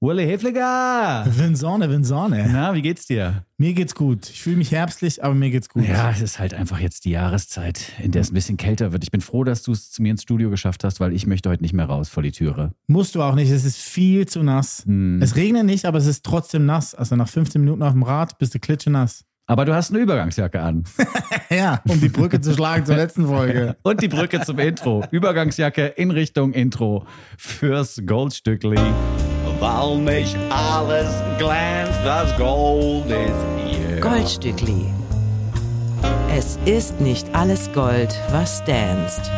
Uli Hefliger! Vinsonne, Vinsonne. Na, wie geht's dir? Mir geht's gut. Ich fühle mich herbstlich, aber mir geht's gut. Ja, es ist halt einfach jetzt die Jahreszeit, in der es ein bisschen kälter wird. Ich bin froh, dass du es zu mir ins Studio geschafft hast, weil ich möchte heute nicht mehr raus vor die Türe. Musst du auch nicht. Es ist viel zu nass. Hm. Es regnet nicht, aber es ist trotzdem nass. Also nach 15 Minuten auf dem Rad bist du klitschenass. Aber du hast eine Übergangsjacke an. Ja, um die Brücke zu schlagen zur letzten Folge. Und die Brücke zum Intro. Übergangsjacke in Richtung Intro fürs Goldstückli. Weil nicht alles glänzt, das Gold ist hier. Goldstückli. Es ist nicht alles Gold, was danst.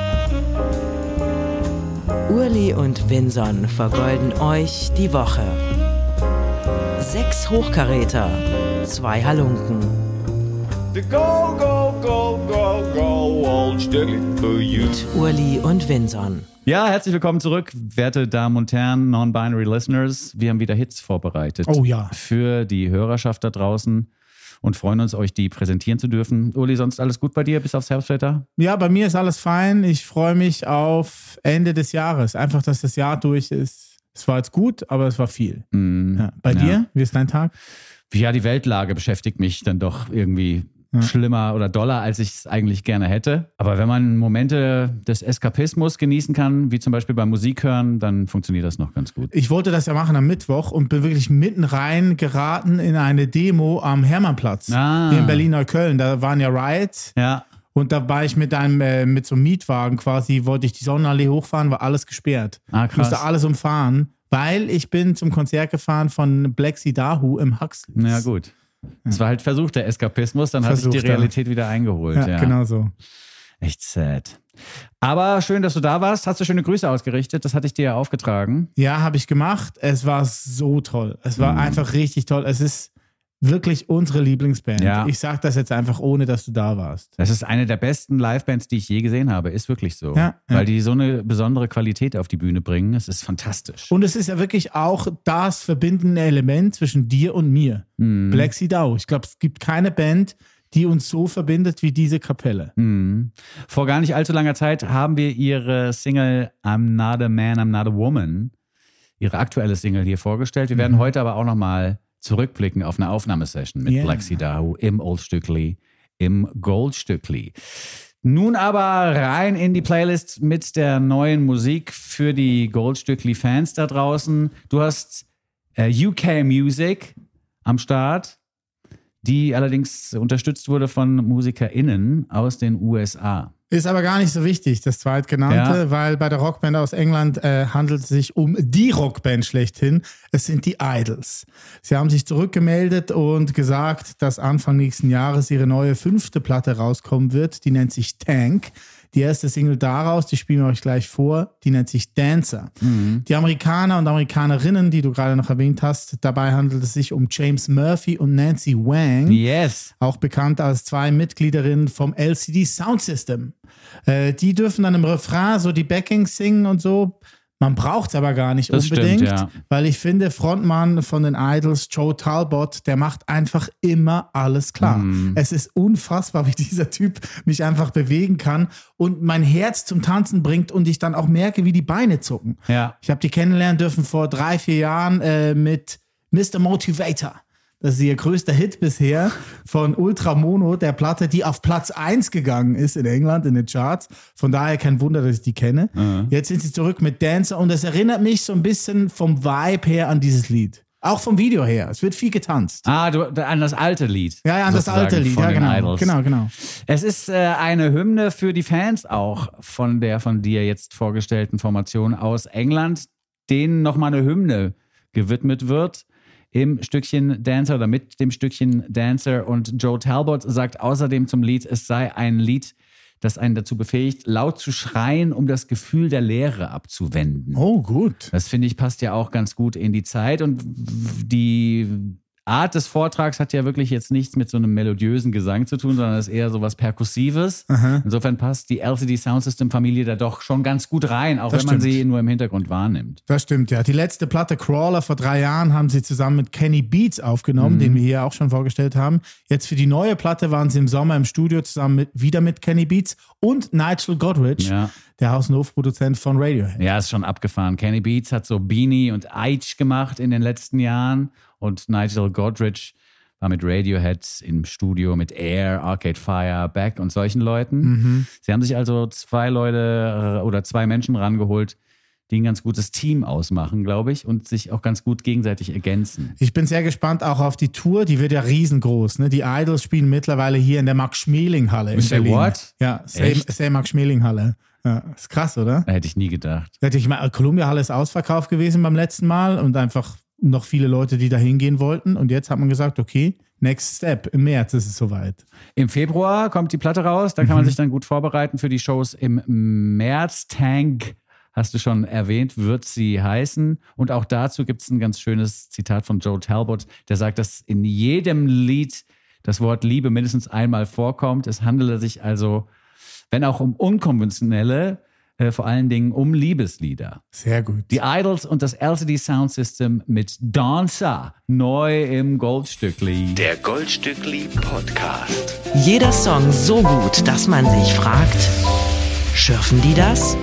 Urli und Vinson vergolden euch die Woche. Sechs Hochkaräter, zwei Halunken. The go, go, go, go, go, old for you. Mit Urli und Vinson. Ja, herzlich willkommen zurück, werte Damen und Herren, Non-Binary Listeners. Wir haben wieder Hits vorbereitet. Oh ja. Für die Hörerschaft da draußen und freuen uns, euch die präsentieren zu dürfen. Uli, sonst alles gut bei dir, bis aufs Herbstwetter? Ja, bei mir ist alles fein. Ich freue mich auf Ende des Jahres. Einfach, dass das Jahr durch ist. Es war jetzt gut, aber es war viel. Mm, Ja. Bei Ja. dir? Wie ist dein Tag? Ja, die Weltlage beschäftigt mich dann doch irgendwie Ja. schlimmer oder doller, als ich es eigentlich gerne hätte. Aber wenn man Momente des Eskapismus genießen kann, wie zum Beispiel beim Musik hören, dann funktioniert das noch ganz gut. Ich wollte das ja machen am Mittwoch und bin wirklich mitten rein geraten in eine Demo am Hermannplatz Ah. hier in Berlin-Neukölln. Da waren ja Riots Ja, und da war ich mit einem äh, mit so einem Mietwagen quasi, wollte ich die Sonnenallee hochfahren, war alles gesperrt. ah, Ich musste krass. alles umfahren, weil ich bin zum Konzert gefahren von Black Sea Dahu im Huxley. Ja, gut. Es war halt versuchter Eskapismus, dann hat sich die. Realität wieder eingeholt. Ja, Ja, genau so. Echt sad. Aber schön, dass du da warst. Hast du schöne Grüße ausgerichtet? Das hatte ich dir ja aufgetragen. Ja, habe ich gemacht. Es war so toll. Es war Mhm. einfach richtig toll. Es ist wirklich unsere Lieblingsband. Ja. Ich sage das jetzt einfach, ohne dass du da warst. Das ist eine der besten Livebands, die ich je gesehen habe. Ist wirklich so. Ja, ja. Weil die so eine besondere Qualität auf die Bühne bringen. Es ist fantastisch. Und es ist ja wirklich auch das verbindende Element zwischen dir und mir. Mhm. Black Sea Dow. Ich glaube, es gibt keine Band, die uns so verbindet wie diese Kapelle. Mhm. Vor gar nicht allzu langer Zeit haben wir ihre Single I'm Not a Man, I'm Not a Woman, ihre aktuelle Single hier vorgestellt. Wir werden heute aber auch nochmal zurückblicken auf eine Aufnahmesession mit Yeah. Black Sea Dahu im Old Stückli, im Gold Stückli. Nun aber rein in die Playlist mit der neuen Musik für die Goldstückli-Fans da draußen. Du hast äh, UK Music am Start, die allerdings unterstützt wurde von MusikerInnen aus den USA. Ist aber gar nicht so wichtig, das zweitgenannte, Ja. weil bei der Rockband aus England äh, handelt es sich um die Rockband schlechthin. Es sind die Idols. Sie haben sich zurückgemeldet und gesagt, dass Anfang nächsten Jahres ihre neue fünfte Platte rauskommen wird. Die nennt sich Tank. Die erste Single daraus, die spielen wir euch gleich vor, die nennt sich Dancer. Die Amerikaner und Amerikanerinnen, die du gerade noch erwähnt hast, dabei handelt es sich um James Murphy und Nancy Wang Yes. auch bekannt als zwei Mitgliederinnen vom LCD Sound System. Äh, die dürfen dann im Refrain so die Backings singen und so. Man braucht es aber gar nicht Das unbedingt, stimmt, ja. weil ich finde, Frontmann von den Idols, Joe Talbot, der macht einfach immer alles klar. Mhm. Es ist unfassbar, wie dieser Typ mich einfach bewegen kann und mein Herz zum Tanzen bringt und ich dann auch merke, wie die Beine zucken. Ja. Ich habe die kennenlernen dürfen vor drei, vier Jahren äh, mit Mr. Motivator. Das ist ihr größter Hit bisher von Ultramono, der Platte, die auf Platz 1 gegangen ist in England in den Charts. Von daher kein Wunder, dass ich die kenne. Jetzt sind sie zurück mit Dancer und das erinnert mich so ein bisschen vom Vibe her an dieses Lied. Auch vom Video her. Es wird viel getanzt. Ah, du, an das alte Lied. Ja, ja, an das alte Lied. von Ja, genau. Idols. Genau, genau. Es ist äh, eine Hymne für die Fans auch von der von dir jetzt vorgestellten Formation aus England, denen nochmal eine Hymne gewidmet wird im Stückchen Dancer oder mit dem Stückchen Dancer. Und Joe Talbot sagt außerdem zum Lied, es sei ein Lied, das einen dazu befähigt, laut zu schreien, um das Gefühl der Leere abzuwenden. Oh, gut. Das finde ich passt ja auch ganz gut in die Zeit und die Art des Vortrags hat ja wirklich jetzt nichts mit so einem melodiösen Gesang zu tun, sondern ist eher so was Perkussives. Insofern passt die LCD Soundsystem Familie da doch schon ganz gut rein, auch Das wenn man stimmt. sie nur im Hintergrund wahrnimmt. Das stimmt, ja. Die letzte Platte Crawler vor drei Jahren haben sie zusammen mit Kenny Beats aufgenommen, den wir hier auch schon vorgestellt haben. Jetzt für die neue Platte waren sie im Sommer im Studio zusammen mit, wieder mit Kenny Beats und Nigel Godrich, Ja. Der Haus- und Hofproduzent von Radiohead. Ja, ist schon abgefahren. Kenny Beats hat so Beanie und Eich gemacht in den letzten Jahren und Nigel Godrich war mit Radiohead im Studio mit Air, Arcade Fire, Beck und solchen Leuten. Sie haben sich also zwei Leute äh, oder zwei Menschen rangeholt, die ein ganz gutes Team ausmachen, glaube ich, und sich auch ganz gut gegenseitig ergänzen. Ich bin sehr gespannt auch auf die Tour, die wird ja riesengroß. Ne? Die Idols spielen mittlerweile hier in der Max-Schmeling-Halle in Say Berlin. what? Ja, Say? Say Max-Schmeling-Halle. Ja, ist krass, oder? Hätte ich nie gedacht. Hätte ich mal, Columbia-Halle ist ausverkauft gewesen beim letzten Mal und einfach noch viele Leute, die da hingehen wollten. Und jetzt hat man gesagt, okay, next step. Im März ist es soweit. Im Februar kommt die Platte raus, da kann man sich dann gut vorbereiten für die Shows im März. Tank, hast du schon erwähnt, wird sie heißen. Und auch dazu gibt es ein ganz schönes Zitat von Joe Talbot, der sagt, dass in jedem Lied das Wort Liebe mindestens einmal vorkommt. Es handele sich also, wenn auch um unkonventionelle, äh, vor allen Dingen um Liebeslieder. Sehr gut. Die Idols und das LCD Sound System mit Dancer neu im Goldstückli. Der Goldstückli Podcast. Jeder Song so gut, dass man sich fragt, schürfen die das?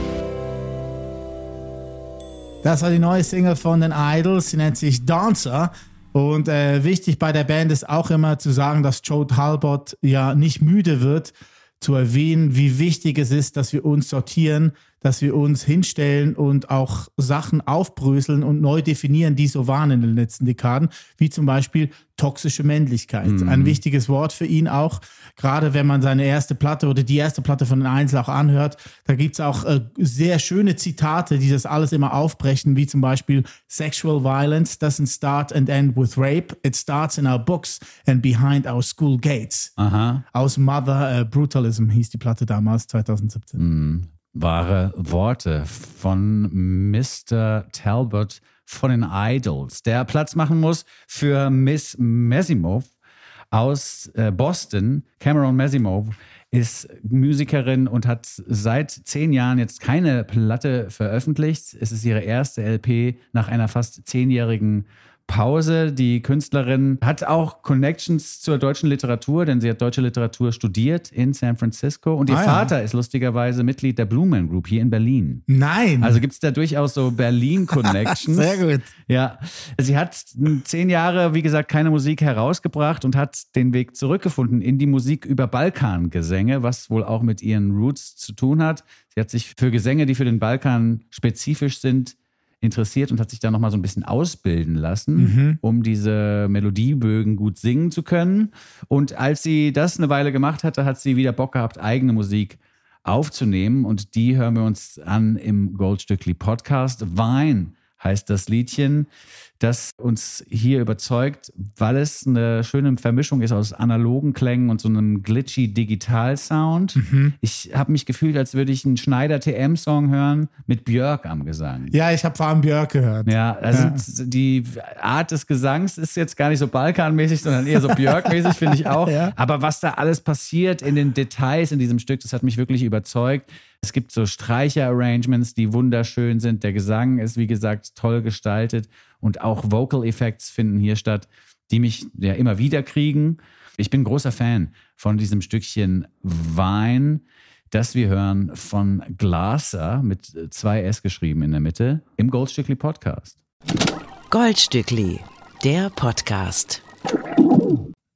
Das war die neue Single von den Idols. Sie nennt sich Dancer. Und äh, wichtig bei der Band ist auch immer zu sagen, dass Joe Talbot ja nicht müde wird, zu erwähnen, wie wichtig es ist, dass wir uns sortieren, dass wir uns hinstellen und auch Sachen aufbröseln und neu definieren, die so waren in den letzten Dekaden, wie zum Beispiel toxische Männlichkeit. Ein wichtiges Wort für ihn auch, gerade wenn man seine erste Platte oder die erste Platte von den Einzel auch anhört, da gibt's auch äh, sehr schöne Zitate, die das alles immer aufbrechen, wie zum Beispiel Sexual violence doesn't start and end with rape, it starts in our books and behind our school gates. Aha. Aus Mother äh, Brutalism hieß die Platte damals, 2017. wahre Worte von Mr. Talbot von den Idols, der Platz machen muss für Miss Mesimov aus äh, Boston. Cameron Mesimov ist Musikerin und hat seit zehn Jahren jetzt keine Platte veröffentlicht. Es ist ihre erste LP nach einer fast zehnjährigen Pause. Die Künstlerin hat auch Connections zur deutschen Literatur, denn sie hat deutsche Literatur studiert in San Francisco und ihr Ah ja. Vater ist lustigerweise Mitglied der Blue Man Group hier in Berlin. Nein! Also gibt es da durchaus so Berlin-Connections. Sehr gut. Ja, sie hat zehn Jahre, wie gesagt, keine Musik herausgebracht und hat den Weg zurückgefunden in die Musik über Balkangesänge, was wohl auch mit ihren Roots zu tun hat. Sie hat sich für Gesänge, die für den Balkan spezifisch sind, interessiert und hat sich da nochmal so ein bisschen ausbilden lassen, um diese Melodiebögen gut singen zu können. Und als sie das eine Weile gemacht hatte, hat sie wieder Bock gehabt, eigene Musik aufzunehmen. Und die hören wir uns an im Goldstückli Podcast. Wein heißt das Liedchen, das uns hier überzeugt, weil es eine schöne Vermischung ist aus analogen Klängen und so einem glitchy Digital-Sound. Ich habe mich gefühlt, als würde ich einen Schneider TM-Song hören mit Björk am Gesang. Ja, ich habe vor allem Björk gehört. Ja, also die Art des Gesangs ist jetzt gar nicht so Balkanmäßig, sondern eher so Björk-mäßig, finde ich auch. Ja. Aber was da alles passiert in den Details in diesem Stück, das hat mich wirklich überzeugt. Es gibt so Streicher-Arrangements, die wunderschön sind. Der Gesang ist, wie gesagt, toll gestaltet. Und auch Vocal Effects finden hier statt, die mich ja immer wieder kriegen. Ich bin großer Fan von diesem Stückchen Wein, das wir hören von Glaser mit zwei S geschrieben in der Mitte im Goldstückli Podcast. Goldstückli, der Podcast.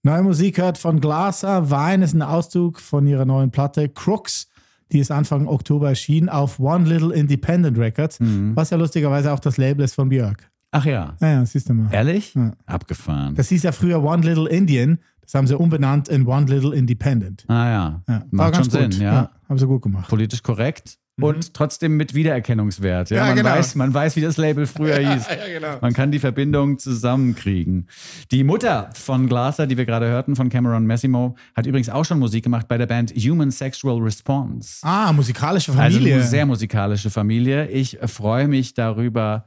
Neue Musik hört von Glaser. Wein ist ein Auszug von ihrer neuen Platte Crooks. Die ist Anfang Oktober erschienen auf One Little Independent Records, was ja lustigerweise auch das Label ist von Björk. Ach ja, Ja, ja, siehst du mal. ehrlich? Ja. Abgefahren. Das hieß ja früher One Little Indian. Das haben sie umbenannt in One Little Independent. ah ja, Ja, war macht schon ganz Sinn, gut. ja. Haben sie gut gemacht. Politisch korrekt und trotzdem mit Wiedererkennungswert. Ja, Ja, man, genau. weiß, man weiß, wie das Label früher hieß. genau. Man kann die Verbindung zusammenkriegen. Die Mutter von Glaser, die wir gerade hörten, von Cameron Massimo, hat übrigens auch schon Musik gemacht bei der Band Human Sexual Response. Ah, musikalische Also Familie. eine sehr musikalische Familie. Ich freue mich darüber,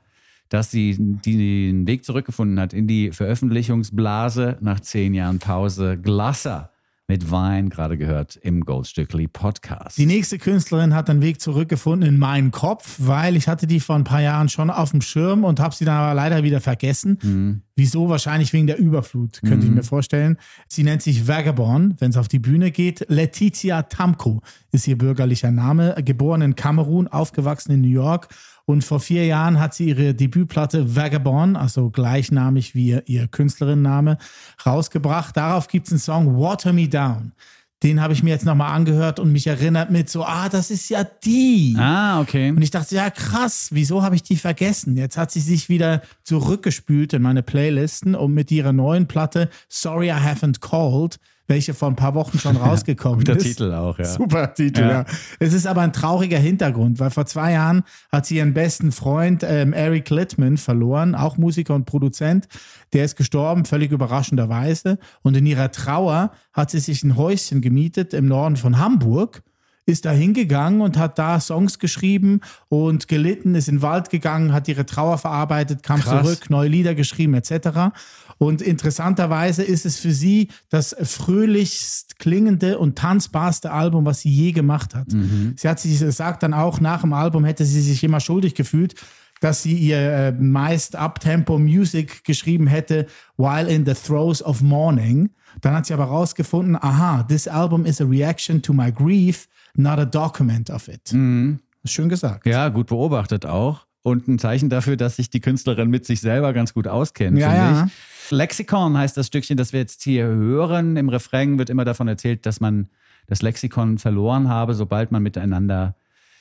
dass sie den Weg zurückgefunden hat in die Veröffentlichungsblase nach zehn Jahren Pause. Glasser mit Wein, gerade gehört im Goldstückli Podcast. Die nächste Künstlerin hat einen Weg zurückgefunden in meinen Kopf, weil ich hatte die vor ein paar Jahren schon auf dem Schirm und habe sie dann aber leider wieder vergessen. Mhm. Wieso? Wahrscheinlich wegen der Überflut, könnte ich mir vorstellen. Sie nennt sich Vagabond, wenn es auf die Bühne geht. Letizia Tamko ist ihr bürgerlicher Name, geboren in Kamerun, aufgewachsen in New York. Und vor vier Jahren hat sie ihre Debütplatte Vagabond, also gleichnamig wie ihr, Künstlerinnenname, rausgebracht. Darauf gibt es einen Song Water Me Down. Den habe ich mir jetzt nochmal angehört und mich erinnert mit so, ah, das ist ja die. ah, okay. Und ich dachte, ja krass, wieso habe ich die vergessen? Jetzt hat sie sich wieder zurückgespült in meine Playlisten und mit ihrer neuen Platte Sorry I Haven't Called, welche vor ein paar Wochen schon rausgekommen Guter ist. Titel auch, ja. Super Titel, Ja. ja. Es ist aber ein trauriger Hintergrund, weil vor zwei Jahren hat sie ihren besten Freund ähm, Eric Littman verloren, auch Musiker und Produzent. Der ist gestorben, völlig überraschenderweise. Und in ihrer Trauer hat sie sich ein Häuschen gemietet im Norden von Hamburg ist da hingegangen und hat da Songs geschrieben und gelitten, ist in den Wald gegangen, hat ihre Trauer verarbeitet, kam Krass. zurück, neue Lieder geschrieben etc. Und interessanterweise ist es für sie das fröhlichst klingende und tanzbarste Album, was sie je gemacht hat. Sie hat sich sagt dann auch, nach dem Album hätte sie sich immer schuldig gefühlt, dass sie ihr äh, meist Uptempo Music geschrieben hätte, while in the throes of mourning. Dann hat sie aber rausgefunden, aha, this album is a reaction to my grief, not a document of it. Schön gesagt. Ja, gut beobachtet auch. Und ein Zeichen dafür, dass sich die Künstlerin mit sich selber ganz gut auskennt, Ja, finde ja. ich. Lexikon heißt das Stückchen, das wir jetzt hier hören. Im Refrain wird immer davon erzählt, dass man das Lexikon verloren habe, sobald man miteinander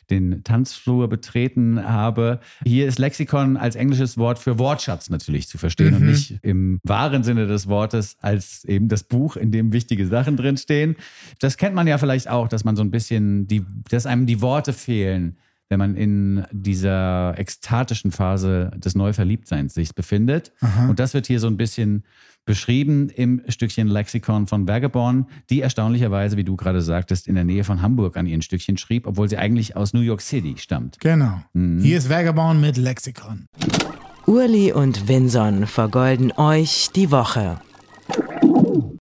den Tanzflur betreten habe. Hier ist Lexikon als englisches Wort für Wortschatz natürlich zu verstehen und nicht im wahren Sinne des Wortes als eben das Buch, in dem wichtige Sachen drinstehen. Das kennt man ja vielleicht auch, dass man so ein bisschen, die, dass einem die Worte fehlen, wenn man in dieser ekstatischen Phase des Neuverliebtseins sich befindet. Und das wird hier so ein bisschen beschrieben im Stückchen Lexikon von Vagabond, die erstaunlicherweise, wie du gerade sagtest, in der Nähe von Hamburg an ihren Stückchen schrieb, obwohl sie eigentlich aus New York City stammt. Genau. Hier ist Vagabond mit Lexikon. Urli und Vinson vergolden euch die Woche.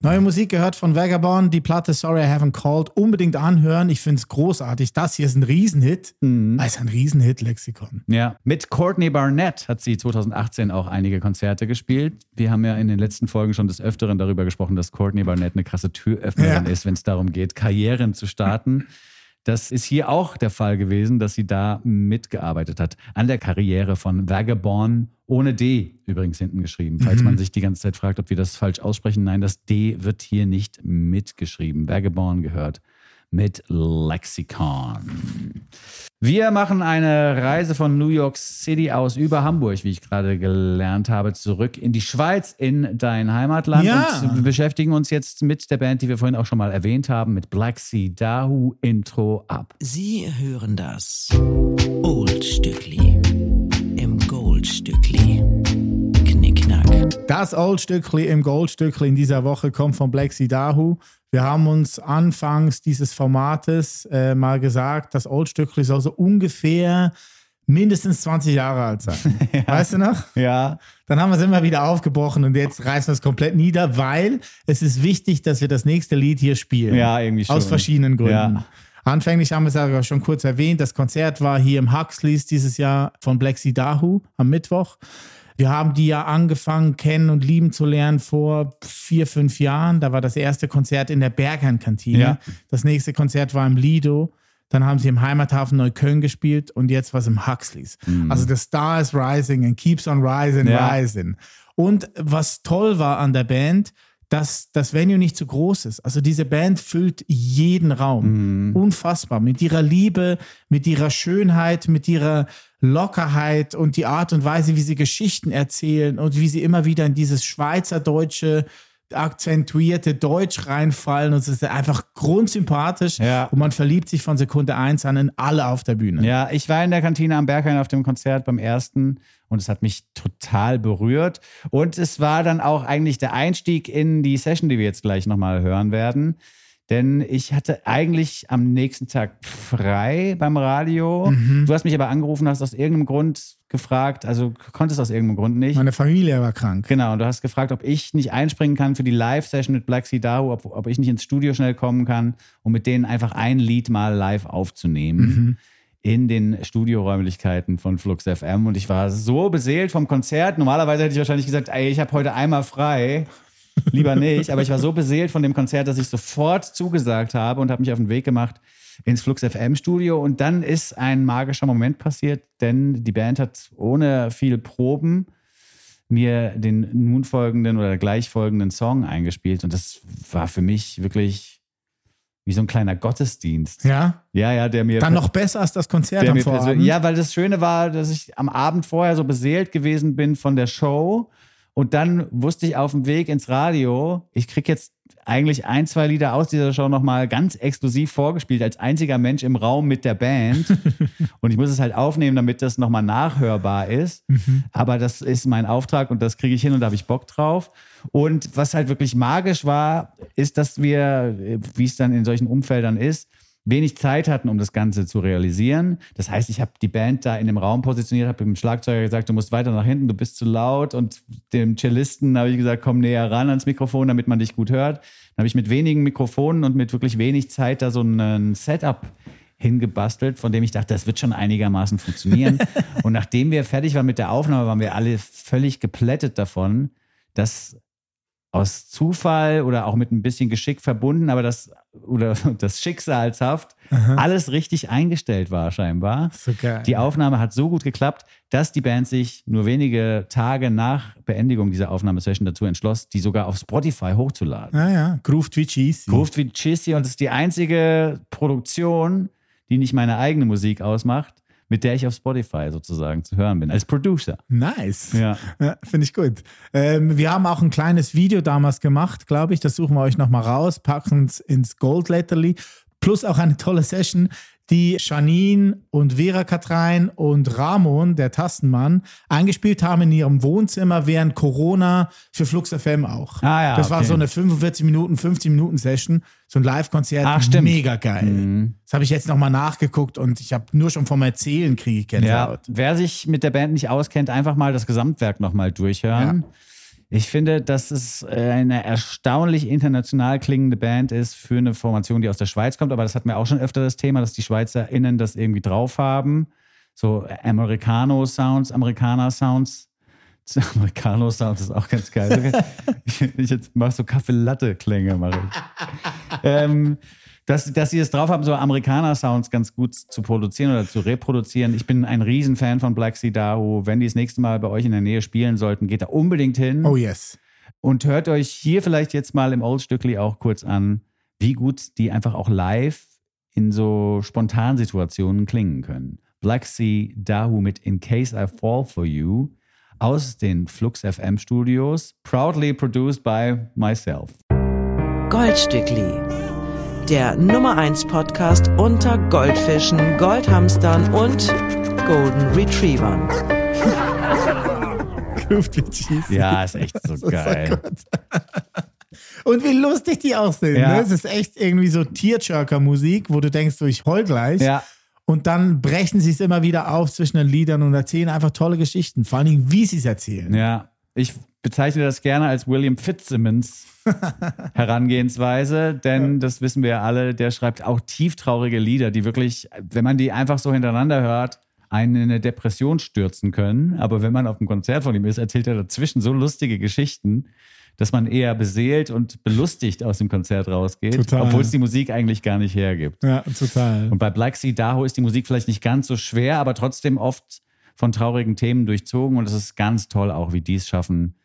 Neue Musik gehört von Vagabond, die Platte Sorry I Haven't Called. Unbedingt anhören. Ich finde es großartig. Das hier ist ein Riesenhit. Das ist ein Riesenhit, Lexikon. Ja, mit Courtney Barnett hat sie 2018 auch einige Konzerte gespielt. Wir haben ja in den letzten Folgen schon des Öfteren darüber gesprochen, dass Courtney Barnett eine krasse Türöffnerin Ja. ist, wenn es darum geht, Karrieren zu starten. Das ist hier auch der Fall gewesen, dass sie da mitgearbeitet hat. An der Karriere von Vagabond, ohne D übrigens hinten geschrieben. Falls man sich die ganze Zeit fragt, ob wir das falsch aussprechen. Nein, das D wird hier nicht mitgeschrieben. Vagabond gehört mit Lexikon. Wir machen eine Reise von New York City aus über Hamburg, wie ich gerade gelernt habe, zurück in die Schweiz, in dein Heimatland. Ja. Und wir beschäftigen uns jetzt mit der Band, die wir vorhin auch schon mal erwähnt haben, mit Black Sea Dahu Intro ab. Sie hören das Oldstückli im Goldstückli. Das Oldstückli im Goldstückli in dieser Woche kommt von Black Sea Dahu. Wir haben uns anfangs dieses Formates äh, mal gesagt, das Oldstückli soll so ungefähr mindestens 20 Jahre alt sein. Weißt du noch? Ja. Dann haben wir es immer wieder aufgebrochen und jetzt reißen wir es komplett nieder, weil es ist wichtig, dass wir das nächste Lied hier spielen. Ja, irgendwie schon. Aus verschiedenen Gründen. Ja. Anfänglich haben wir es aber schon kurz erwähnt. Das Konzert war hier im Huxleys dieses Jahr von Black Sea Dahu am Mittwoch. Wir haben die ja angefangen, kennen und lieben zu lernen vor vier, fünf Jahren. Da war das erste Konzert in der Berghain-Kantine. Ja. Das nächste Konzert war im Lido. Dann haben sie im Heimathafen Neukölln gespielt und jetzt was im Huxleys. Also the star is rising and keeps on rising, Ja. rising. Und was toll war an der Band, dass das Venue nicht zu groß ist. Also diese Band füllt jeden Raum. Unfassbar. Mit ihrer Liebe, mit ihrer Schönheit, mit ihrer Lockerheit und die Art und Weise, wie sie Geschichten erzählen und wie sie immer wieder in dieses schweizerdeutsche akzentuierte Deutsch reinfallen und es ist einfach grundsympathisch Ja. und man verliebt sich von Sekunde eins an in alle auf der Bühne. Ja, ich war in der Kantine am Berghain auf dem Konzert beim ersten und es hat mich total berührt. Und es war dann auch eigentlich der Einstieg in die Session, die wir jetzt gleich nochmal hören werden. Denn ich hatte eigentlich am nächsten Tag frei beim Radio. Du hast mich aber angerufen, hast aus irgendeinem Grund gefragt, also konntest aus irgendeinem Grund nicht. Meine Familie war krank. Genau, und du hast gefragt, ob ich nicht einspringen kann für die Live-Session mit Black Sea Dahu, ob, ob ich nicht ins Studio schnell kommen kann, um mit denen einfach ein Lied mal live aufzunehmen. In den Studioräumlichkeiten von Flux FM. Und ich war so beseelt vom Konzert. Normalerweise hätte ich wahrscheinlich gesagt, ey, ich habe heute einmal frei. Lieber nicht. Aber ich war so beseelt von dem Konzert, dass ich sofort zugesagt habe und habe mich auf den Weg gemacht ins Flux FM Studio. Und dann ist ein magischer Moment passiert, denn die Band hat ohne viel Proben mir den nun folgenden oder gleich folgenden Song eingespielt. Und das war für mich wirklich wie so ein kleiner Gottesdienst. Ja? Ja, ja, der mir. Dann noch besser als das Konzert am Vorabend. Ja, weil das Schöne war, dass ich am Abend vorher so beseelt gewesen bin von der Show. Und dann wusste ich auf dem Weg ins Radio, ich krieg jetzt eigentlich ein, zwei Lieder aus dieser Show nochmal ganz exklusiv vorgespielt, als einziger Mensch im Raum mit der Band. und ich muss es halt aufnehmen, damit das nochmal nachhörbar ist. Aber das ist mein Auftrag und das kriege ich hin und da habe ich Bock drauf. Und was halt wirklich magisch war, ist, dass wir, wie es dann in solchen Umfeldern ist, wenig Zeit hatten, um das Ganze zu realisieren. Das heißt, ich habe die Band da in dem Raum positioniert, habe dem Schlagzeuger gesagt, du musst weiter nach hinten, du bist zu laut. Und dem Cellisten habe ich gesagt, komm näher ran ans Mikrofon, damit man dich gut hört. Dann habe ich mit wenigen Mikrofonen und mit wirklich wenig Zeit da so ein Setup hingebastelt, von dem ich dachte, das wird schon einigermaßen funktionieren. und nachdem wir fertig waren mit der Aufnahme, waren wir alle völlig geplättet davon, dass aus Zufall oder auch mit ein bisschen Geschick verbunden, aber das oder das schicksalshaft alles richtig eingestellt war scheinbar. So geil. Die Aufnahme hat so gut geklappt, dass die Band sich nur wenige Tage nach Beendigung dieser Aufnahmesession dazu entschloss, die sogar auf Spotify hochzuladen. Ja, ja. Grooved wie cheesy. Grooved wie Cheesy und das ist die einzige Produktion, die nicht meine eigene Musik ausmacht, mit der ich auf Spotify sozusagen zu hören bin, als Producer. Nice. Ja. Ja, Finde ich gut. Ähm, wir haben auch ein kleines Video damals gemacht, glaube ich. Das suchen wir euch nochmal raus, packen es ins Gold Letterly. Plus auch eine tolle Session, die Janine und Vera Katrein und Ramon, der Tastenmann, eingespielt haben in ihrem Wohnzimmer während Corona für Flux FM auch. Ah ja, das war okay. so eine 45 Minuten, 50 Minuten Session, so ein Live-Konzert. Ach, stimmt. Mhm. Mega geil. Das habe ich jetzt nochmal nachgeguckt und ich habe nur schon vom Erzählen kriege ich Ja, Gänsehaut. wer sich mit der Band nicht auskennt, einfach mal das Gesamtwerk nochmal durchhören. Ich finde, dass es äh, eine erstaunlich international klingende Band ist für eine Formation, die aus der Schweiz kommt. Aber das hatten wir auch schon öfter das Thema, dass die SchweizerInnen das irgendwie drauf haben. So Americano-Sounds, Amerikaner-Sounds. Americano-Sounds ist auch ganz geil. ich, ich jetzt mache so Kaffee-Latte-Klänge, mache ich. ähm, dass, dass sie es drauf haben, so Amerikaner-Sounds ganz gut zu produzieren oder zu reproduzieren. Ich bin ein Riesenfan von Black Sea Dahu. Wenn die das nächste Mal bei euch in der Nähe spielen sollten, geht da unbedingt hin Oh yes. und hört euch hier vielleicht jetzt mal im Old Stückli auch kurz an, wie gut die einfach auch live in so Spontansituationen klingen können. Black Sea Dahu mit In Case I Fall For You aus den Flux FM Studios, proudly produced by myself. Goldstückli. Der Nummer 1 Podcast unter Goldfischen, Goldhamstern und Golden Retrievern. Ja, ist echt so geil. Und wie lustig die auch sind. Ja. Ne? Es ist echt irgendwie so Tearjerker-Musik, wo du denkst, so, ich heul gleich. Ja, Und dann brechen sie es immer wieder auf zwischen den Liedern und erzählen einfach tolle Geschichten. Vor allen Dingen, wie sie es erzählen. Ja, ich bezeichne das gerne als William Fitzsimmons Herangehensweise, denn das wissen wir ja alle, der schreibt auch tieftraurige Lieder, die wirklich, wenn man die einfach so hintereinander hört, einen in eine Depression stürzen können. Aber wenn man auf einem Konzert von ihm ist, erzählt er dazwischen so lustige Geschichten, dass man eher beseelt und belustigt aus dem Konzert rausgeht, Total. obwohl es die Musik eigentlich gar nicht hergibt. Ja, total. Und bei Black Sea Daho ist die Musik vielleicht nicht ganz so schwer, aber trotzdem oft von traurigen Themen durchzogen. Und es ist ganz toll auch, wie die es schaffen,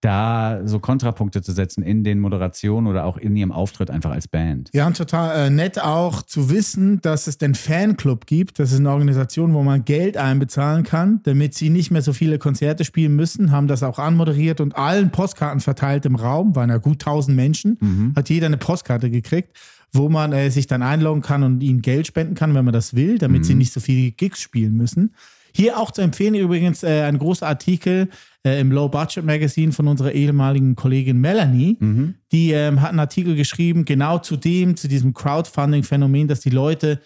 da so Kontrapunkte zu setzen in den Moderationen oder auch in ihrem Auftritt einfach als Band. Ja, und total äh, nett auch zu wissen, dass es den Fanclub gibt. Das ist eine Organisation, wo man Geld einbezahlen kann, damit sie nicht mehr so viele Konzerte spielen müssen. Haben das auch anmoderiert und allen Postkarten verteilt im Raum. Waren ja gut 1000 Menschen. Hat jeder eine Postkarte gekriegt, wo man äh, sich dann einloggen kann und ihnen Geld spenden kann, wenn man das will, damit sie nicht so viele Gigs spielen müssen. Hier auch zu empfehlen übrigens äh, ein großer Artikel äh, im Low Budget Magazine von unserer ehemaligen Kollegin Melanie. Die ähm, hat einen Artikel geschrieben, genau zu dem, zu diesem Crowdfunding-Phänomen, dass die Leute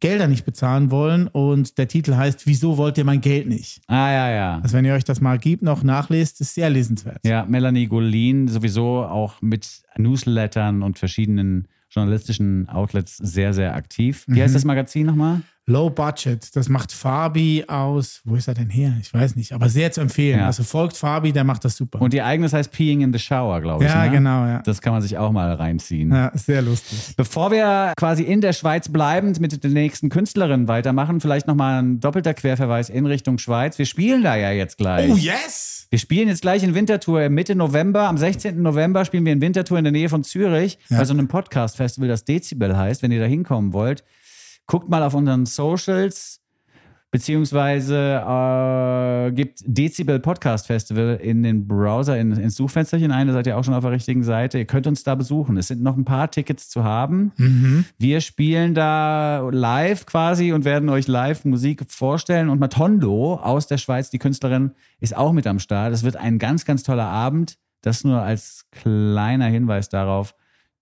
Gelder nicht bezahlen wollen. Und der Titel heißt, wieso wollt ihr mein Geld nicht? Ah, ja, ja. Also wenn ihr euch das mal gibt, noch nachlest, ist sehr lesenswert. Ja, Melanie Golin sowieso auch mit Newslettern und verschiedenen journalistischen Outlets sehr, sehr aktiv. Wie heißt das Magazin nochmal? Low Budget, das macht Fabi aus, wo ist er denn her? Ich weiß nicht, aber sehr zu empfehlen. Ja. Also folgt Fabi, der macht das super. Und ihr eigenes heißt Peeing in the Shower, glaube ich. ja, ne? genau, ja. Das kann man sich auch mal reinziehen. ja. Sehr lustig. Bevor wir quasi in der Schweiz bleibend mit der nächsten Künstlerin weitermachen, vielleicht nochmal ein doppelter Querverweis in Richtung Schweiz. Wir spielen da ja jetzt gleich. Oh, yes! Wir spielen jetzt gleich in Winterthur Mitte November. Am 16. November spielen wir in Winterthur in der Nähe von Zürich bei so einem Podcast-Festival, das Dezibel heißt. Wenn ihr da hinkommen wollt, guckt mal auf unseren Socials beziehungsweise äh, gibt Dezibel Podcast Festival in den Browser, in, ins Suchfensterchen ein. Da seid ihr auch schon auf der richtigen Seite. Ihr könnt uns da besuchen. Es sind noch ein paar Tickets zu haben. Wir spielen da live quasi und werden euch live Musik vorstellen. Und Matondo aus der Schweiz, die Künstlerin, ist auch mit am Start. Es wird ein ganz, ganz toller Abend. Das nur als kleiner Hinweis darauf,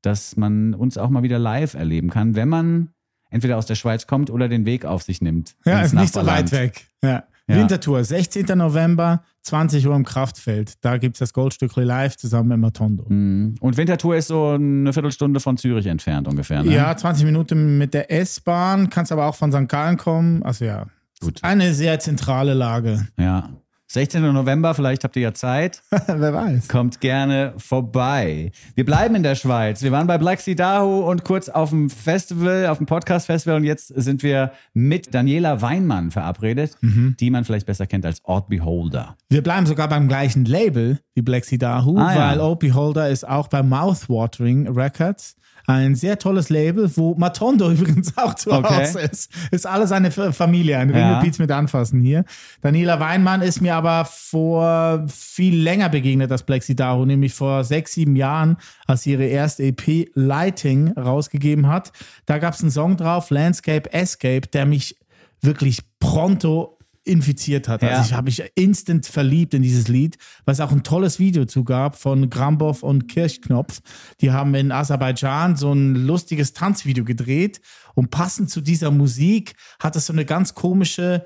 dass man uns auch mal wieder live erleben kann, wenn man entweder aus der Schweiz kommt oder den Weg auf sich nimmt. Ja, ist nicht so weit weg. Ja. Ja. Wintertour, 16. November, 20 Uhr im Kraftfeld. Da gibt es das Goldstückli live zusammen mit Matondo. Mhm. Und Winterthur ist so eine Viertelstunde von Zürich entfernt ungefähr. Ne? Ja, 20 Minuten mit der S-Bahn, kannst aber auch von St. Gallen kommen. Also ja, Gut. eine sehr zentrale Lage. ja. 16. November, vielleicht habt ihr ja Zeit. Wer weiß. Kommt gerne vorbei. Wir bleiben in der Schweiz. Wir waren bei Black Sea Dahu und kurz auf dem Festival, auf dem Podcast-Festival und jetzt sind wir mit Daniela Weinmann verabredet, die man vielleicht besser kennt als Ort Beholder. Wir bleiben sogar beim gleichen Label wie Black Sea Dahu, Ah, ja. weil Opie Holder ist auch bei Mouthwatering Records. Ein sehr tolles Label, wo Matondo übrigens auch zu Okay. Hause ist. Ist alles eine Familie, ein Ja. Ringelbeats mit Anfassen hier. Daniela Weinmann ist mir aber vor viel länger begegnet als Dahu, nämlich vor sechs, sieben Jahren, als sie ihre erste EP Lighting rausgegeben hat. Da gab es einen Song drauf, Landscape Escape, der mich wirklich pronto infiziert hat. Also Ja. ich habe mich instant verliebt in dieses Lied, es auch ein tolles Video zu gab von Grambov und Kirchknopf. Die haben in Aserbaidschan so ein lustiges Tanzvideo gedreht und passend zu dieser Musik hat es so eine ganz komische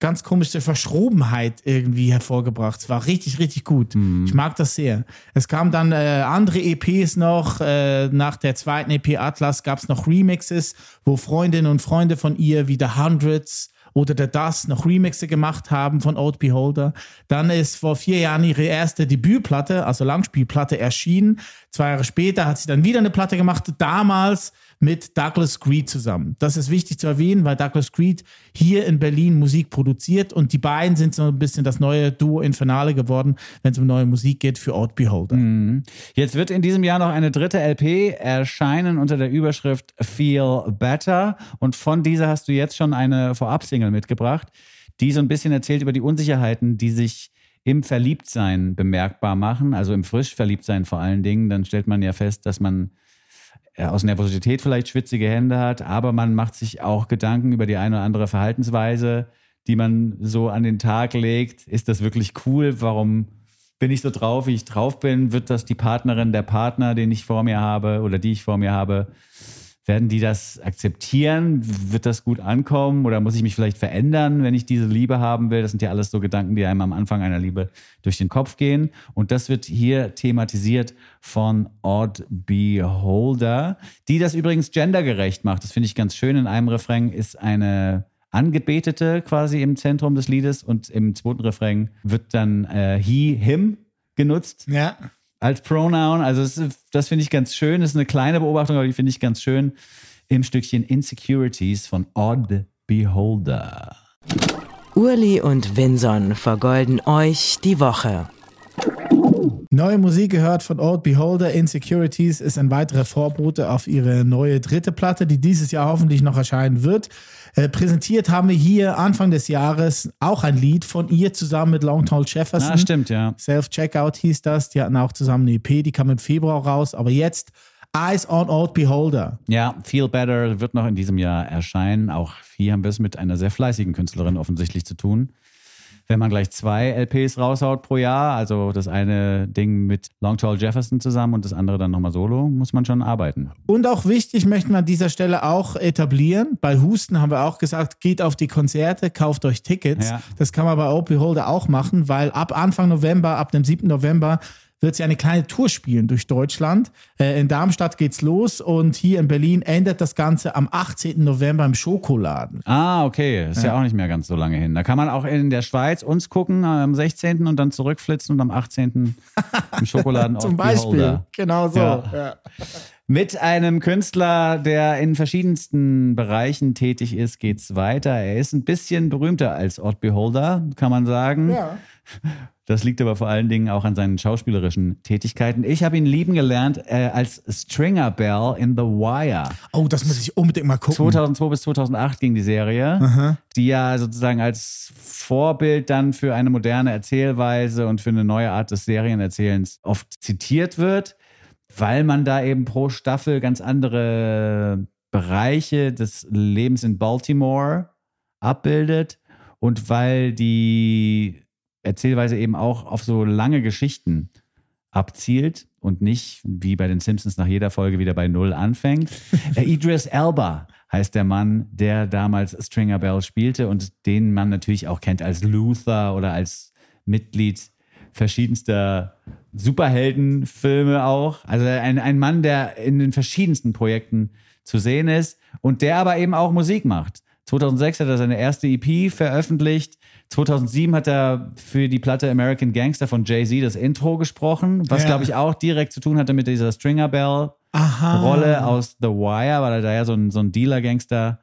ganz komische Verschrobenheit irgendwie hervorgebracht. Es war richtig, richtig gut. Ich mag das sehr. Es kamen dann äh, andere EPs noch. Äh, nach der zweiten EP Atlas gab es noch Remixes, wo Freundinnen und Freunde von ihr wie The Hundreds oder der Das noch Remixe gemacht haben von Old Beholder. Dann ist vor vier Jahren ihre erste Debütplatte, also Langspielplatte, erschienen. Zwei Jahre später hat sie dann wieder eine Platte gemacht, damals mit Douglas Creed zusammen. Das ist wichtig zu erwähnen, weil Douglas Creed hier in Berlin Musik produziert und die beiden sind so ein bisschen das neue Duo Infernale geworden, wenn es um neue Musik geht für Old Beholder. Jetzt wird in diesem Jahr noch eine dritte LP erscheinen unter der Überschrift Feel Better. Und von dieser hast du jetzt schon eine Vorab-Single mitgebracht, die so ein bisschen erzählt über die Unsicherheiten, die sich im Verliebtsein bemerkbar machen, also im Frischverliebtsein vor allen Dingen. Dann stellt man ja fest, dass man aus Nervosität vielleicht schwitzige Hände hat, aber man macht sich auch Gedanken über die eine oder andere Verhaltensweise, die man so an den Tag legt. Ist das wirklich cool? Warum bin ich so drauf, wie ich drauf bin? Wird das die Partnerin, der Partner, den ich vor mir habe oder die ich vor mir habe, werden die das akzeptieren? Wird das gut ankommen? Oder muss ich mich vielleicht verändern, wenn ich diese Liebe haben will? Das sind ja alles so Gedanken, die einem am Anfang einer Liebe durch den Kopf gehen. Und das wird hier thematisiert von Odd Beholder, die das übrigens gendergerecht macht. Das finde ich ganz schön. In einem Refrain ist eine Angebetete quasi im Zentrum des Liedes und im zweiten Refrain wird dann äh, he, him genutzt Ja. Als Pronoun. Also es ist, das finde ich ganz schön. Das ist eine kleine Beobachtung, aber die finde ich ganz schön im Stückchen Insecurities von Odd Beholder. Urli und Vinson vergolden euch die Woche. Neue Musik gehört von Old Beholder. Insecurities ist ein weiterer Vorbote auf ihre neue dritte Platte, die dieses Jahr hoffentlich noch erscheinen wird. Äh, präsentiert haben wir hier Anfang des Jahres auch ein Lied von ihr zusammen mit Long Tall Jefferson. Ah, stimmt, ja. Self-Checkout hieß das. Die hatten auch zusammen eine EP, die kam im Februar raus. Aber jetzt Eyes on Old Beholder. Ja, Feel Better wird noch in diesem Jahr erscheinen. Auch hier haben wir es mit einer sehr fleißigen Künstlerin offensichtlich zu tun. Wenn man gleich zwei LPs raushaut pro Jahr, also das eine Ding mit Long Tall Jefferson zusammen und das andere dann nochmal solo, muss man schon arbeiten. Und auch wichtig, möchten wir an dieser Stelle auch etablieren. Bei Husten haben wir auch gesagt, geht auf die Konzerte, kauft euch Tickets. Ja. Das kann man bei Old Beholder auch machen, weil ab Anfang November, ab dem 7. November, wird sie eine kleine Tour spielen durch Deutschland. Äh, in Darmstadt geht's los und hier in Berlin endet das Ganze am 18. November im Schokoladen. Ah, okay. Ist ja. auch nicht mehr ganz so lange hin. Da kann man auch in der Schweiz uns gucken am 16. und dann zurückflitzen und am 18. im Schokoladen Zum Beispiel. Beholder. Genau so. Ja. Ja. Mit einem Künstler, der in verschiedensten Bereichen tätig ist, geht's weiter. Er ist ein bisschen berühmter als Odd Beholder, kann man sagen. Ja. Das liegt aber vor allen Dingen auch an seinen schauspielerischen Tätigkeiten. Ich habe ihn lieben gelernt äh, als Stringer Bell in The Wire. Oh, das muss ich unbedingt mal gucken. 2002 bis 2008 ging die Serie, die ja sozusagen als Vorbild dann für eine moderne Erzählweise und für eine neue Art des Serienerzählens oft zitiert wird, weil man da eben pro Staffel ganz andere Bereiche des Lebens in Baltimore abbildet und weil die Erzählweise eben auch auf so lange Geschichten abzielt und nicht wie bei den Simpsons nach jeder Folge wieder bei Null anfängt. Äh, Idris Elba heißt der Mann, der damals Stringer Bell spielte und den man natürlich auch kennt als Luther oder als Mitglied verschiedenster Superheldenfilme auch. Also ein, ein Mann, der in den verschiedensten Projekten zu sehen ist und der aber eben auch Musik macht. 2006 hat er seine erste EP veröffentlicht. 2007 hat er für die Platte American Gangster von Jay-Z das Intro gesprochen, was Ja. glaube ich auch direkt zu tun hatte mit dieser Stringer Bell Aha. Rolle aus The Wire, weil er da ja so ein, so ein Dealer-Gangster,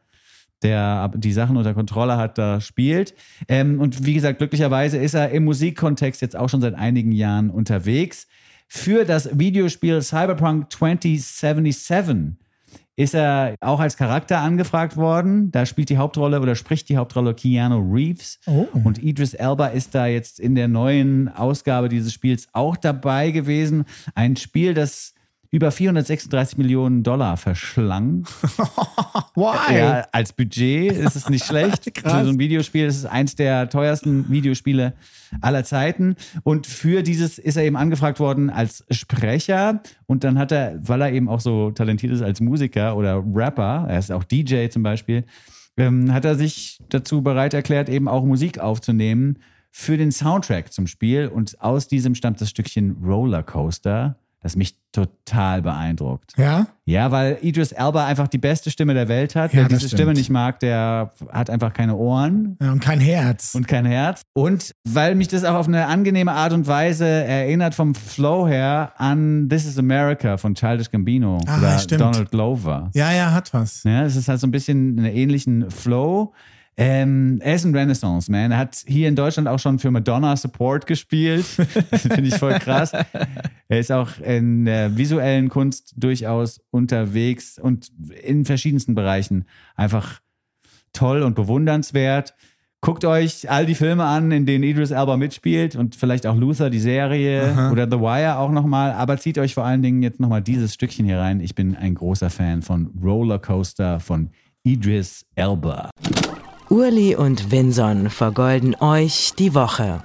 der die Sachen unter Kontrolle hat, da spielt. Ähm, und wie gesagt, glücklicherweise ist er im Musikkontext jetzt auch schon seit einigen Jahren unterwegs. Für das Videospiel Cyberpunk 2077 ist er auch als Charakter angefragt worden. Da spielt die Hauptrolle oder spricht die Hauptrolle Keanu Reeves. Oh. Und Idris Elba ist da jetzt in der neuen Ausgabe dieses Spiels auch dabei gewesen. Ein Spiel, das über 436 Millionen Dollar verschlang. Why? Ja, als Budget ist es nicht schlecht. Krass. Für so ein Videospiel ist es eins der teuersten Videospiele aller Zeiten. Und für dieses ist er eben angefragt worden als Sprecher. Und dann hat er, weil er eben auch so talentiert ist als Musiker oder Rapper, er ist auch DJ zum Beispiel, ähm, hat er sich dazu bereit erklärt, eben auch Musik aufzunehmen für den Soundtrack zum Spiel. Und aus diesem stammt das Stückchen Rollercoaster, das mich total beeindruckt. Ja? Ja, weil Idris Elba einfach die beste Stimme der Welt hat. Ja, Wer diese stimmt. Stimme nicht mag, der hat einfach keine Ohren ja. Und kein Herz. und kein Herz. Und weil mich das auch auf eine angenehme Art und Weise erinnert vom Flow her an This is America von Childish Gambino Ah, oder stimmt. Donald Glover. ja, ja, hat was. Ja, es ist halt so ein bisschen einen ähnlichen Flow. Ähm, er ist ein Renaissance-Man. Er hat hier in Deutschland auch schon für Madonna Support gespielt. Das finde ich voll krass. Er ist auch in der visuellen Kunst durchaus unterwegs und in verschiedensten Bereichen einfach toll und bewundernswert. Guckt euch all die Filme an, in denen Idris Elba mitspielt und vielleicht auch Luther, die Serie oder The Wire auch nochmal. Aber zieht euch vor allen Dingen jetzt nochmal dieses Stückchen hier rein. Ich bin ein großer Fan von Rollercoaster von Idris Elba. Urli und Vinson vergolden euch die Woche.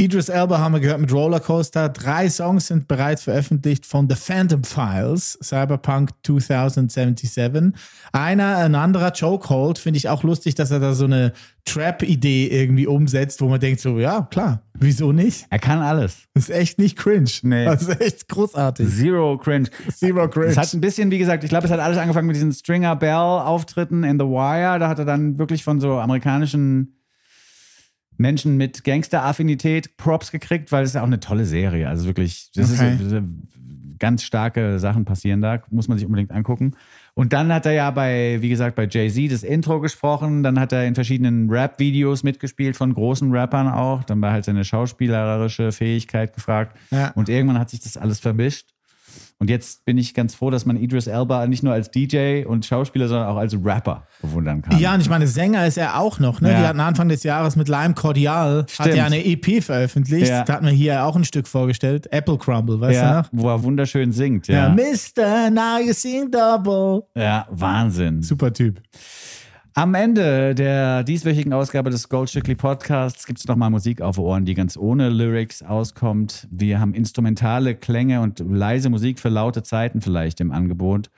Idris Elba haben wir gehört mit Rollercoaster. Drei Songs sind bereits veröffentlicht von The Phantom Files, Cyberpunk 2077. Einer, ein anderer Chokehold, finde ich auch lustig, dass er da so eine Trap-Idee irgendwie umsetzt, wo man denkt so, ja, klar, wieso nicht? Er kann alles. Das ist echt nicht cringe. Nee. Das ist echt großartig. Zero Cringe. Zero cringe. Es hat ein bisschen, wie gesagt, ich glaube, es hat alles angefangen mit diesen Stringer Bell-Auftritten in The Wire. Da hat er dann wirklich von so amerikanischen Menschen mit Gangster-Affinität Props gekriegt, weil es ist ja auch eine tolle Serie. Also wirklich, das Okay. ist ganz starke Sachen passieren da, muss man sich unbedingt angucken. Und dann hat er ja bei, wie gesagt, bei Jay-Z das Intro gesprochen. Dann hat er in verschiedenen Rap-Videos mitgespielt von großen Rappern auch. Dann war halt seine schauspielerische Fähigkeit gefragt. Ja. Und irgendwann hat sich das alles vermischt. Und jetzt bin ich ganz froh, dass man Idris Elba nicht nur als DJ und Schauspieler, sondern auch als Rapper bewundern kann. Ja, und ich meine, Sänger ist er auch noch. Ne? Ja. Wir hatten Anfang des Jahres mit Lime Cordial, hat ja eine EP veröffentlicht. Ja. Da hatten wir hier auch ein Stück vorgestellt. Apple Crumble, weißt ja, du noch? wo er wunderschön singt. Ja. Ja, Mister, now you sing double. ja Wahnsinn. Super Typ. Am Ende der dieswöchigen Ausgabe des Goldstückli Podcasts gibt es nochmal Musik auf Ohren, die ganz ohne Lyrics auskommt. Wir haben instrumentale Klänge und leise Musik für laute Zeiten vielleicht im Angebot.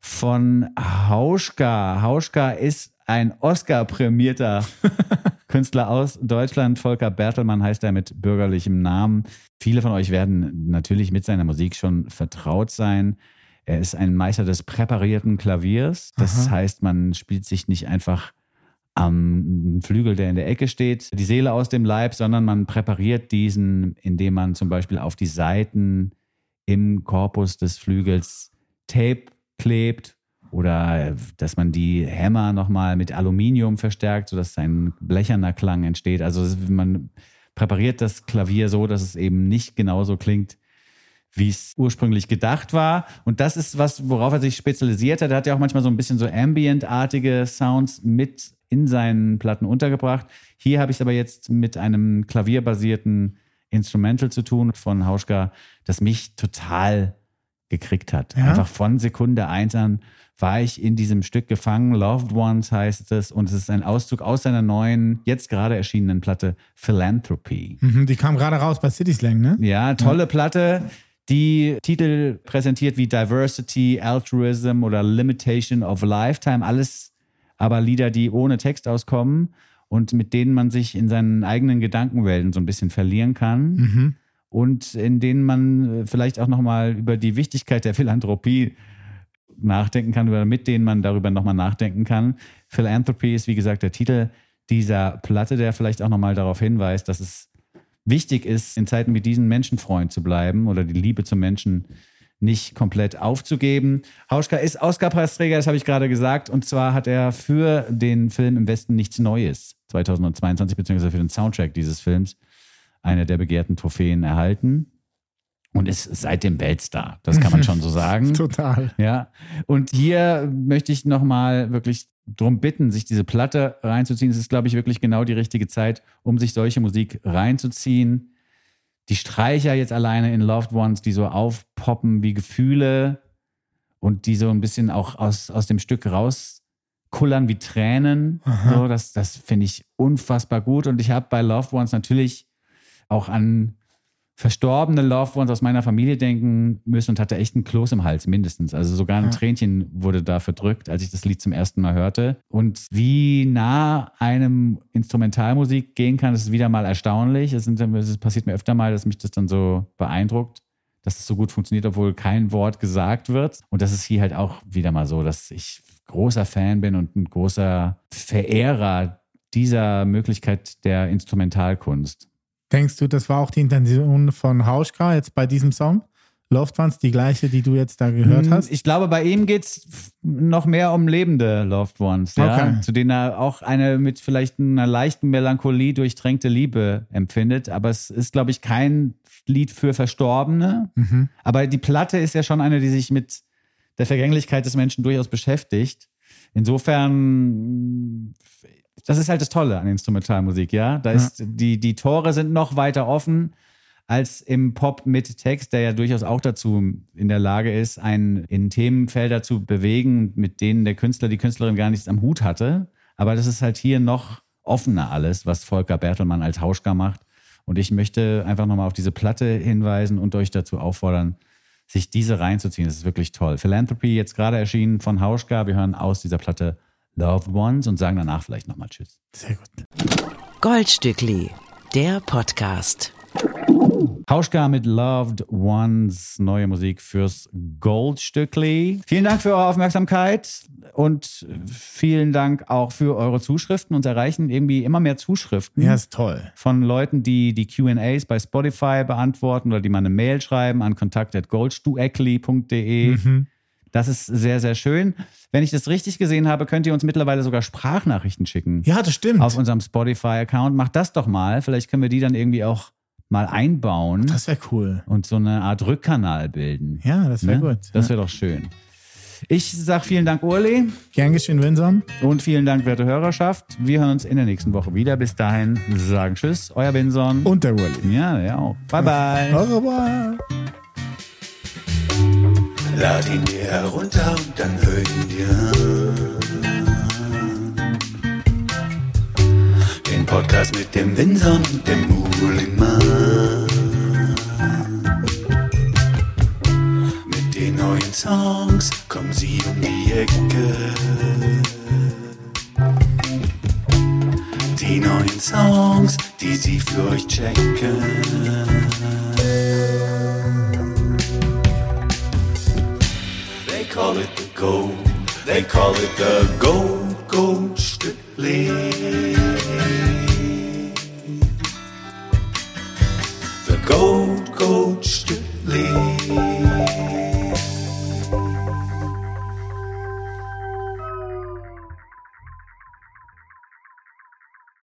Von Hauschka. Hauschka ist ein Oscar-prämierter Künstler aus Deutschland. Volker Bertelmann heißt er mit bürgerlichem Namen. Viele von euch werden natürlich mit seiner Musik schon vertraut sein. Er ist ein Meister des präparierten Klaviers. Das heißt, man spielt sich nicht einfach am Flügel, der in der Ecke steht, die Seele aus dem Leib, sondern man präpariert diesen, indem man zum Beispiel auf die Seiten im Korpus des Flügels Tape klebt oder dass man die Hämmer nochmal mit Aluminium verstärkt, sodass ein blecherner Klang entsteht. Also man präpariert das Klavier so, dass es eben nicht genauso klingt, wie es ursprünglich gedacht war. Und das ist was, worauf er sich spezialisiert hat. Er hat ja auch manchmal so ein bisschen so ambient-artige Sounds mit in seinen Platten untergebracht. Hier habe ich es aber jetzt mit einem klavierbasierten Instrumental zu tun von Hauschka, das mich total gekriegt hat. Ja? Einfach von Sekunde eins an war ich in diesem Stück gefangen. Loved Ones heißt es. Und es ist ein Auszug aus seiner neuen, jetzt gerade erschienenen Platte Philanthropy. Mhm, die kam gerade raus bei City Slang, ne? Ja, tolle Platte. Die Titel präsentiert wie Diversity, Altruism oder Limitation of Lifetime. Alles aber Lieder, die ohne Text auskommen und mit denen man sich in seinen eigenen Gedankenwelten so ein bisschen verlieren kann. Mhm. Und in denen man äh, vielleicht auch nochmal über die Wichtigkeit der Philanthropie nachdenken kann oder mit denen man darüber nochmal nachdenken kann. Philanthropy ist, wie gesagt, der Titel dieser Platte, der vielleicht auch nochmal darauf hinweist, dass es wichtig ist, in Zeiten wie diesen Menschenfreund zu bleiben oder die Liebe zum Menschen nicht komplett aufzugeben. Hauschka ist Oscar-Preisträger, das habe ich gerade gesagt. Und zwar hat er für den Film Im Westen nichts Neues 2022, beziehungsweise für den Soundtrack dieses Films, eine der begehrten Trophäen erhalten. Und ist seitdem Weltstar. Das kann man schon so sagen. Total. Ja, und hier möchte ich nochmal wirklich drum bitten, sich diese Platte reinzuziehen. Es ist, glaube ich, wirklich genau die richtige Zeit, um sich solche Musik reinzuziehen. Die Streicher jetzt alleine in Loved Ones, die so aufpoppen wie Gefühle und die so ein bisschen auch aus, aus dem Stück rauskullern wie Tränen. So, das das finde ich unfassbar gut. Und ich habe bei Loved Ones natürlich auch an verstorbene Loved Ones aus meiner Familie denken müssen und hatte echt einen Kloß im Hals, mindestens. Also sogar ein Ja. Tränchen wurde da verdrückt, als ich das Lied zum ersten Mal hörte. Und wie nah einem Instrumentalmusik gehen kann, ist wieder mal erstaunlich. Es, sind, es passiert mir öfter mal, dass mich das dann so beeindruckt, dass es so gut funktioniert, obwohl kein Wort gesagt wird. Und das ist hier halt auch wieder mal so, dass ich großer Fan bin und ein großer Verehrer dieser Möglichkeit der Instrumentalkunst. Denkst du, das war auch die Intention von Hauschka jetzt bei diesem Song? Loved Ones, die gleiche, die du jetzt da gehört Hm, hast? Ich glaube, bei ihm geht es noch mehr um lebende Loved Ones, ja, Okay. zu denen er auch eine mit vielleicht einer leichten Melancholie durchtränkte Liebe empfindet. Aber es ist, glaube ich, kein Lied für Verstorbene. Mhm. Aber die Platte ist ja schon eine, die sich mit der Vergänglichkeit des Menschen durchaus beschäftigt. Insofern, das ist halt das Tolle an Instrumentalmusik, ja. Da ist, die, die Tore sind noch weiter offen als im Pop mit Text, der ja durchaus auch dazu in der Lage ist, einen in Themenfelder zu bewegen, mit denen der Künstler, die Künstlerin gar nichts am Hut hatte. Aber das ist halt hier noch offener alles, was Volker Bertelmann als Hauschka macht. Und ich möchte einfach nochmal auf diese Platte hinweisen und euch dazu auffordern, sich diese reinzuziehen. Das ist wirklich toll. Philanthropy jetzt gerade erschienen von Hauschka. Wir hören aus dieser Platte Loved Ones und sagen danach vielleicht nochmal Tschüss. Sehr gut. Goldstückli, der Podcast. Hauschka mit Loved Ones, neue Musik fürs Goldstückli. Vielen Dank für eure Aufmerksamkeit und vielen Dank auch für eure Zuschriften. Uns erreichen irgendwie immer mehr Zuschriften Ja, ist toll. von Leuten, die die Q&As bei Spotify beantworten oder die mal eine Mail schreiben an kontakt.goldstueckli.de. Das ist sehr, sehr schön. Wenn ich das richtig gesehen habe, könnt ihr uns mittlerweile sogar Sprachnachrichten schicken Ja, das stimmt. auf unserem Spotify-Account. Macht das doch mal. Vielleicht können wir die dann irgendwie auch mal einbauen Das wäre cool. und so eine Art Rückkanal bilden. Ja, das wäre Ne? gut. Das ja. wäre doch schön. Ich sag vielen Dank, Urli, Gern geschehen, Vincent. und vielen Dank, werte Hörerschaft. Wir hören uns in der nächsten Woche wieder. Bis dahin sagen Tschüss, euer Binson. Und der Wally. ja, ja auch. Bye, bye. Au revoir. Lad ihn dir herunter und dann hör ihn dir an. Den Podcast mit dem Winson und dem Mulimann. Mit den neuen Songs kommen sie um die Ecke. Die neuen Songs, die sie für euch checken. Call it the gold. They call it the gold, gold Stückli.